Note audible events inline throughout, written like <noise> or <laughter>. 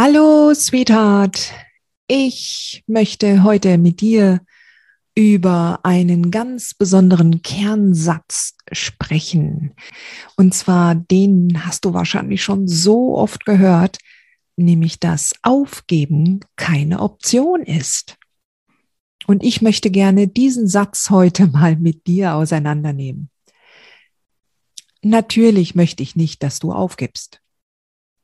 Hallo, Sweetheart. Ich möchte heute mit dir über einen ganz besonderen Kernsatz sprechen. Und zwar den hast du wahrscheinlich schon so oft gehört, nämlich dass Aufgeben keine Option ist. Und ich möchte gerne diesen Satz heute mal mit dir auseinandernehmen. Natürlich möchte ich nicht, dass du aufgibst.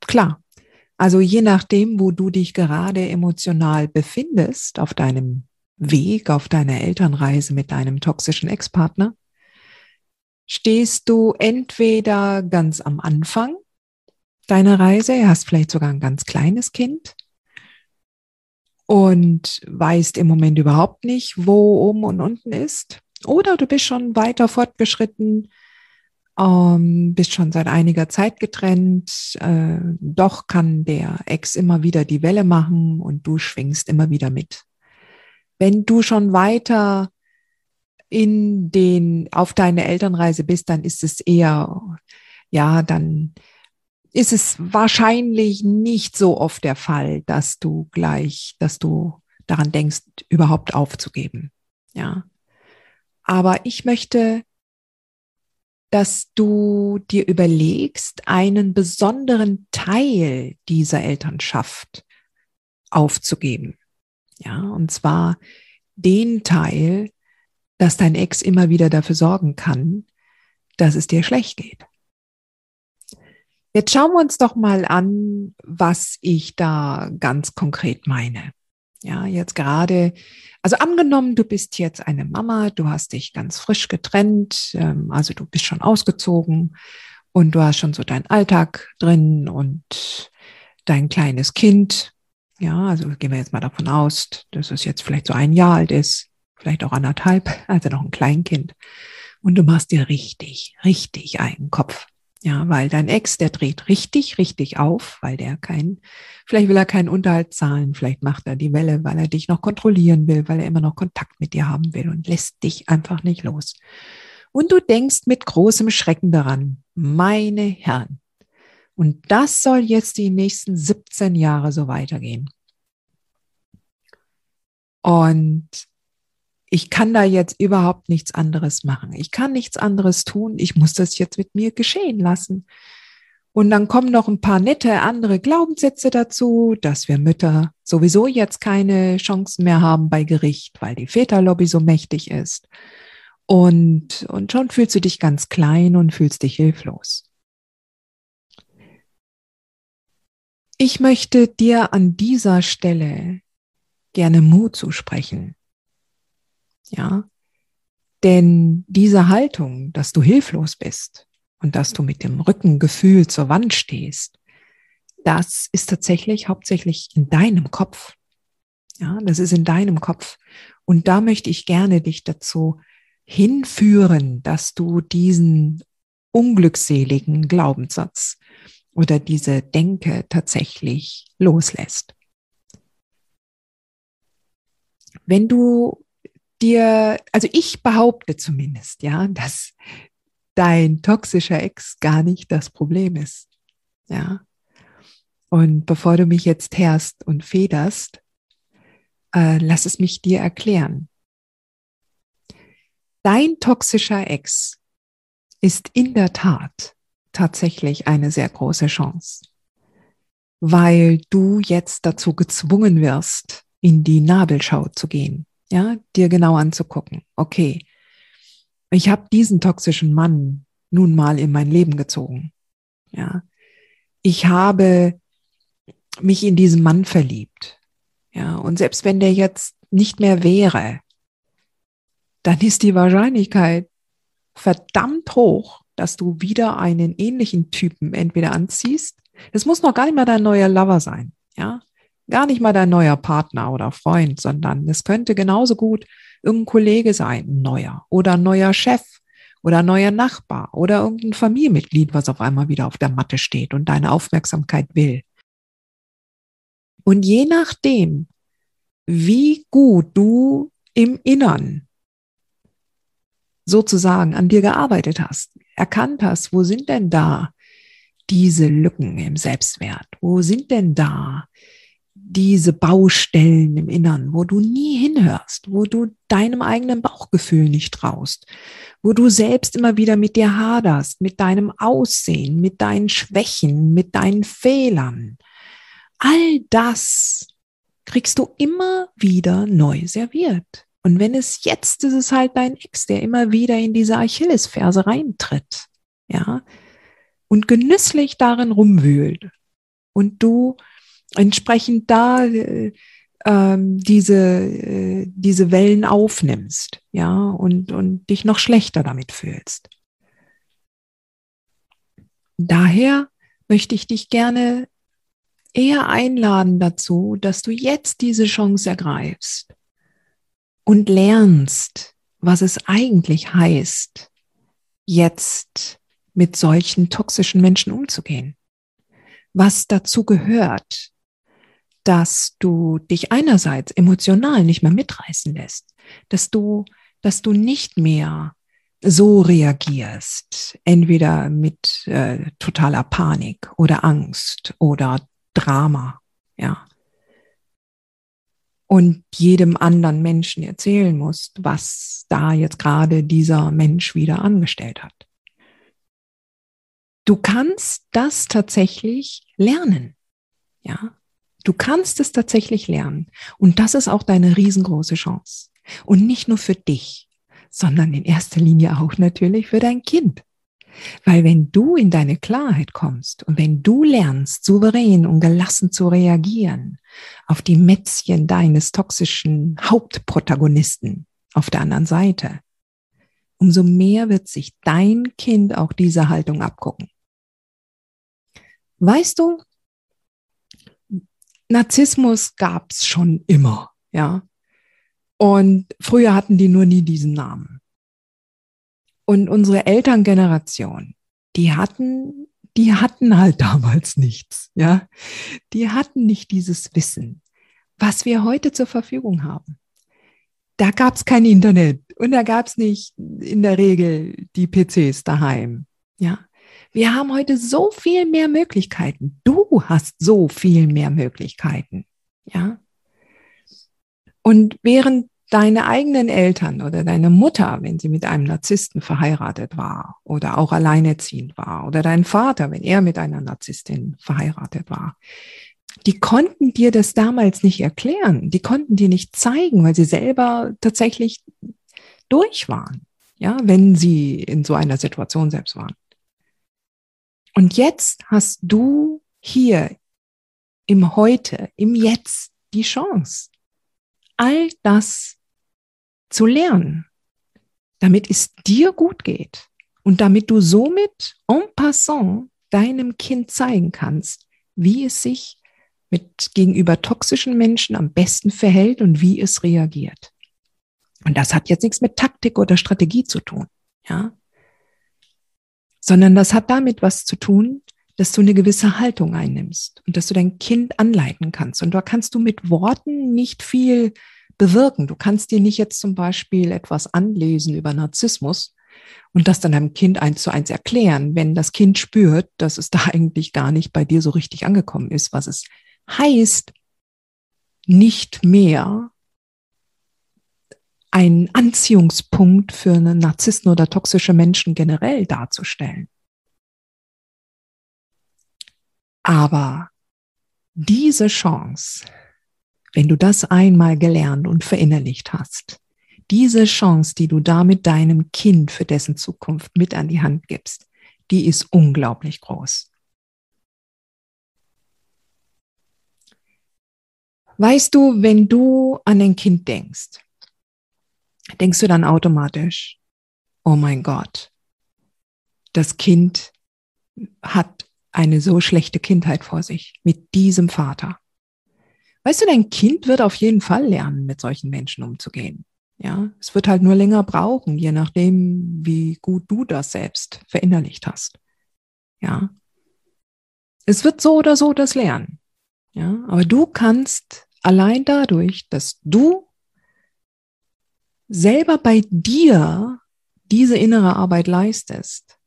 Klar. Also je nachdem, wo du dich gerade emotional befindest auf deinem Weg auf deiner Elternreise mit deinem toxischen Ex-Partner, stehst du entweder ganz am Anfang deiner Reise, hast vielleicht sogar ein ganz kleines Kind und weißt im Moment überhaupt nicht, wo oben und unten ist, oder du bist schon weiter fortgeschritten, ähm, bist schon seit einiger Zeit getrennt, äh, doch kann der Ex immer wieder die Welle machen und du schwingst immer wieder mit. Wenn du schon weiter in den, auf deine Elternreise bist, dann ist es eher, ja, dann ist es wahrscheinlich nicht so oft der Fall, dass du gleich, dass du daran denkst, überhaupt aufzugeben. Ja. Aber ich möchte, dass du dir überlegst, einen besonderen Teil dieser Elternschaft aufzugeben. Ja, und zwar den Teil, dass dein Ex immer wieder dafür sorgen kann, dass es dir schlecht geht. Jetzt schauen wir uns doch mal an, was ich da ganz konkret meine. Ja, jetzt gerade, also angenommen, du bist jetzt eine Mama, du hast dich ganz frisch getrennt, ähm, also du bist schon ausgezogen und du hast schon so deinen Alltag drin und dein kleines Kind ja, also gehen wir jetzt mal davon aus, dass es jetzt vielleicht so ein Jahr alt ist, vielleicht auch anderthalb, <laughs> also noch ein Kleinkind. Und du machst dir richtig, richtig einen Kopf. Ja, weil dein Ex, der dreht richtig, richtig auf, weil der kein, vielleicht will er keinen Unterhalt zahlen, vielleicht macht er die Welle, weil er dich noch kontrollieren will, weil er immer noch Kontakt mit dir haben will und lässt dich einfach nicht los. Und du denkst mit großem Schrecken daran, meine Herren, und das soll jetzt die nächsten 17 Jahre so weitergehen. Und ich kann da jetzt überhaupt nichts anderes machen. Ich kann nichts anderes tun. Ich muss das jetzt mit mir geschehen lassen. Und dann kommen noch ein paar nette andere Glaubenssätze dazu, dass wir Mütter sowieso jetzt keine Chancen mehr haben bei Gericht, weil die Väterlobby so mächtig ist. Und, und schon fühlst du dich ganz klein und fühlst dich hilflos. Ich möchte dir an dieser Stelle gerne Mut zusprechen. Ja, denn diese Haltung, dass du hilflos bist und dass du mit dem Rückengefühl zur Wand stehst, das ist tatsächlich hauptsächlich in deinem Kopf. Ja, das ist in deinem Kopf. Und da möchte ich gerne dich dazu hinführen, dass du diesen unglückseligen Glaubenssatz oder diese Denke tatsächlich loslässt. Wenn du dir, also ich behaupte zumindest, ja, dass dein toxischer Ex gar nicht das Problem ist. Ja. Und bevor du mich jetzt herst und federst, äh, lass es mich dir erklären. Dein toxischer Ex ist in der Tat tatsächlich eine sehr große Chance, weil du jetzt dazu gezwungen wirst, in die Nabelschau zu gehen, ja, dir genau anzugucken. Okay, ich habe diesen toxischen Mann nun mal in mein Leben gezogen. Ja, ich habe mich in diesen Mann verliebt. Ja, und selbst wenn der jetzt nicht mehr wäre, dann ist die Wahrscheinlichkeit verdammt hoch, dass du wieder einen ähnlichen Typen entweder anziehst. Das muss noch gar nicht mal dein neuer Lover sein, ja. Gar nicht mal dein neuer Partner oder Freund, sondern es könnte genauso gut irgendein Kollege sein, ein neuer oder ein neuer Chef oder ein neuer Nachbar oder irgendein Familienmitglied, was auf einmal wieder auf der Matte steht und deine Aufmerksamkeit will. Und je nachdem, wie gut du im Innern sozusagen an dir gearbeitet hast, erkannt hast, wo sind denn da diese Lücken im Selbstwert? Wo sind denn da diese Baustellen im Innern, wo du nie hinhörst, wo du deinem eigenen Bauchgefühl nicht traust, wo du selbst immer wieder mit dir haderst, mit deinem Aussehen, mit deinen Schwächen, mit deinen Fehlern. All das kriegst du immer wieder neu serviert. Und wenn es jetzt ist es halt dein Ex, der immer wieder in diese Achillesferse reintritt, ja, und genüsslich darin rumwühlt. Und du entsprechend da äh, ähm, diese, äh, diese Wellen aufnimmst, ja, und, und dich noch schlechter damit fühlst. Daher möchte ich dich gerne eher einladen dazu, dass du jetzt diese Chance ergreifst und lernst, was es eigentlich heißt, jetzt mit solchen toxischen Menschen umzugehen. Was dazu gehört, dass du dich einerseits emotional nicht mehr mitreißen lässt, dass du, dass du nicht mehr so reagierst, entweder mit äh, totaler Panik oder Angst oder Drama, ja. Und jedem anderen Menschen erzählen musst, was da jetzt gerade dieser Mensch wieder angestellt hat. Du kannst das tatsächlich lernen, ja. Du kannst es tatsächlich lernen. Und das ist auch deine riesengroße Chance. Und nicht nur für dich, sondern in erster Linie auch natürlich für dein Kind. Weil wenn du in deine Klarheit kommst und wenn du lernst, souverän und gelassen zu reagieren auf die Mätzchen deines toxischen Hauptprotagonisten auf der anderen Seite, umso mehr wird sich dein Kind auch diese Haltung abgucken. Weißt du, Narzissmus gab es schon immer, ja. Und früher hatten die nur nie diesen Namen. Und unsere Elterngeneration, die hatten, die hatten halt <laughs> damals nichts, ja. Die hatten nicht dieses Wissen, was wir heute zur Verfügung haben. Da gab es kein Internet und da gab es nicht in der Regel die PCs daheim, ja. Wir haben heute so viel mehr Möglichkeiten. Du hast so viel mehr Möglichkeiten. Ja. Und während deine eigenen Eltern oder deine Mutter, wenn sie mit einem Narzissten verheiratet war oder auch alleinerziehend war oder dein Vater, wenn er mit einer Narzisstin verheiratet war, die konnten dir das damals nicht erklären. Die konnten dir nicht zeigen, weil sie selber tatsächlich durch waren. Ja, wenn sie in so einer Situation selbst waren. Und jetzt hast du hier im Heute, im Jetzt die Chance, all das zu lernen, damit es dir gut geht und damit du somit en passant deinem Kind zeigen kannst, wie es sich mit gegenüber toxischen Menschen am besten verhält und wie es reagiert. Und das hat jetzt nichts mit Taktik oder Strategie zu tun, ja sondern das hat damit was zu tun, dass du eine gewisse Haltung einnimmst und dass du dein Kind anleiten kannst. Und da kannst du mit Worten nicht viel bewirken. Du kannst dir nicht jetzt zum Beispiel etwas anlesen über Narzissmus und das dann deinem Kind eins zu eins erklären, wenn das Kind spürt, dass es da <laughs> eigentlich gar nicht bei dir so richtig angekommen ist, was es heißt, nicht mehr einen Anziehungspunkt für einen Narzissten oder toxische Menschen generell darzustellen. Aber diese Chance, wenn du das einmal gelernt und verinnerlicht hast, diese Chance, die du damit deinem Kind für dessen Zukunft mit an die Hand gibst, die ist unglaublich groß. Weißt du, wenn du an ein Kind denkst, denkst du dann automatisch, oh mein Gott, das Kind hat eine so schlechte Kindheit vor sich mit diesem Vater. Weißt du, dein Kind wird auf jeden Fall lernen, mit solchen Menschen umzugehen. Ja, es wird halt nur länger brauchen, je nachdem, wie gut du das selbst verinnerlicht hast. Ja. Es wird so oder so das lernen. Ja, aber du kannst allein dadurch, dass du selber bei dir diese innere Arbeit leistest,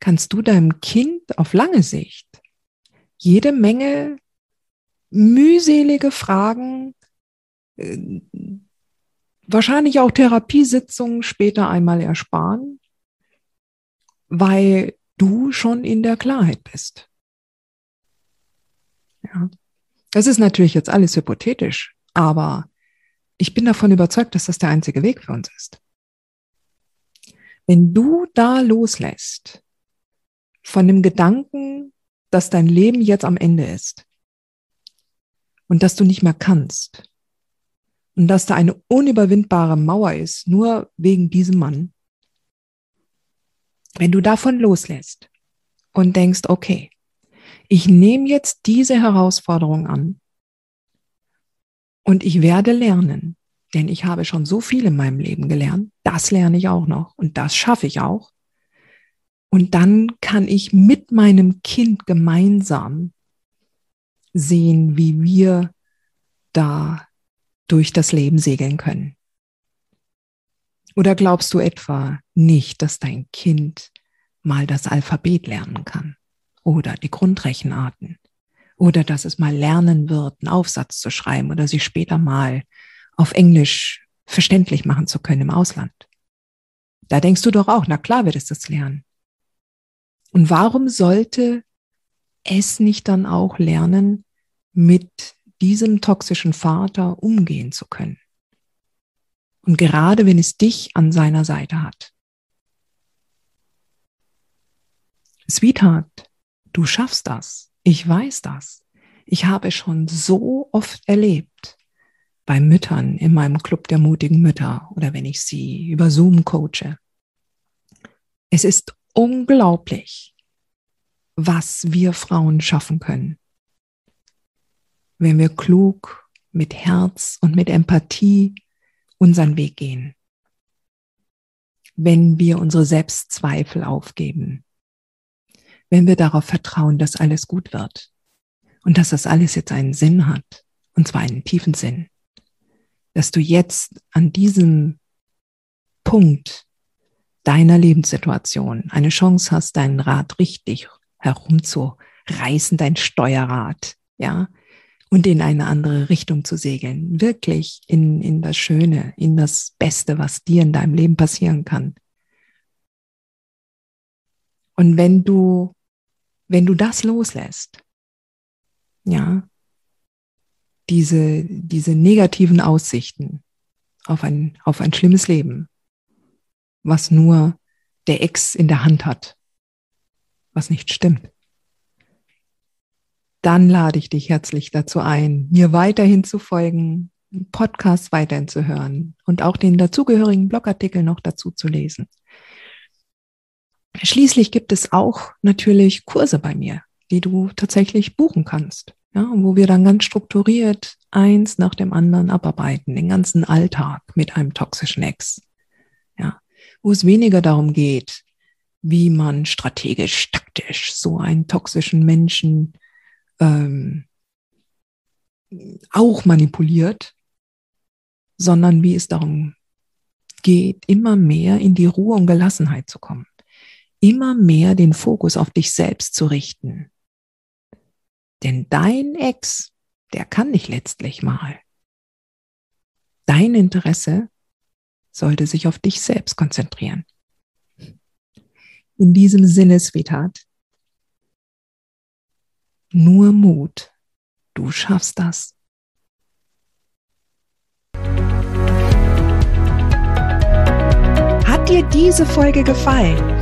kannst du deinem Kind auf lange Sicht jede Menge mühselige Fragen, äh, wahrscheinlich auch Therapiesitzungen später einmal ersparen, weil du schon in der Klarheit bist. Ja. Das ist natürlich jetzt alles hypothetisch, aber ich bin davon überzeugt, dass das der einzige Weg für uns ist. Wenn du da loslässt von dem Gedanken, dass dein Leben jetzt am Ende ist und dass du nicht mehr kannst und dass da eine unüberwindbare Mauer ist, nur wegen diesem Mann, wenn du davon loslässt und denkst, okay, ich nehme jetzt diese Herausforderung an und ich werde lernen, denn ich habe schon so viel in meinem Leben gelernt, das lerne ich auch noch und das schaffe ich auch. Und dann kann ich mit meinem Kind gemeinsam sehen, wie wir da durch das Leben segeln können. Oder glaubst du etwa nicht, dass dein Kind mal das Alphabet lernen kann? oder die Grundrechenarten oder dass es mal lernen wird, einen Aufsatz zu schreiben oder sich später mal auf Englisch verständlich machen zu können im Ausland. Da denkst du doch auch, na klar wird es das lernen. Und warum sollte es nicht dann auch lernen, mit diesem toxischen Vater umgehen zu können? Und gerade wenn es dich an seiner Seite hat. Sweetheart, Du schaffst das. Ich weiß das. Ich habe schon so oft erlebt bei Müttern in meinem Club der mutigen Mütter oder wenn ich sie über Zoom coache. Es ist unglaublich, was wir Frauen schaffen können, wenn wir klug, mit Herz und mit Empathie unseren Weg gehen. Wenn wir unsere Selbstzweifel aufgeben, wenn wir darauf vertrauen, dass alles gut wird. Und dass das alles jetzt einen Sinn hat, und zwar einen tiefen Sinn, dass du jetzt an diesem Punkt deiner Lebenssituation eine Chance hast, deinen Rad richtig herumzureißen, dein Steuerrad, ja, und in eine andere Richtung zu segeln, wirklich in, in das Schöne, in das Beste, was dir in deinem Leben passieren kann. Und wenn du wenn du das loslässt, ja, diese, diese negativen Aussichten auf ein, auf ein schlimmes Leben, was nur der Ex in der Hand hat, was nicht stimmt, dann lade ich dich herzlich dazu ein, mir weiterhin zu folgen, Podcast weiterhin zu hören und auch den dazugehörigen Blogartikel noch dazu zu lesen. Schließlich gibt es auch natürlich Kurse bei mir, die du tatsächlich buchen kannst, ja, wo wir dann ganz strukturiert eins nach dem anderen abarbeiten, den ganzen Alltag mit einem toxischen Ex, ja, wo es weniger darum geht, wie man strategisch, taktisch so einen toxischen Menschen ähm, auch manipuliert, sondern wie es darum geht, immer mehr in die Ruhe und Gelassenheit zu kommen immer mehr den Fokus auf dich selbst zu richten. Denn dein Ex, der kann dich letztlich mal. Dein Interesse sollte sich auf dich selbst konzentrieren. In diesem Sinne, Sweetheart, nur Mut, du schaffst das. Hat dir diese Folge gefallen?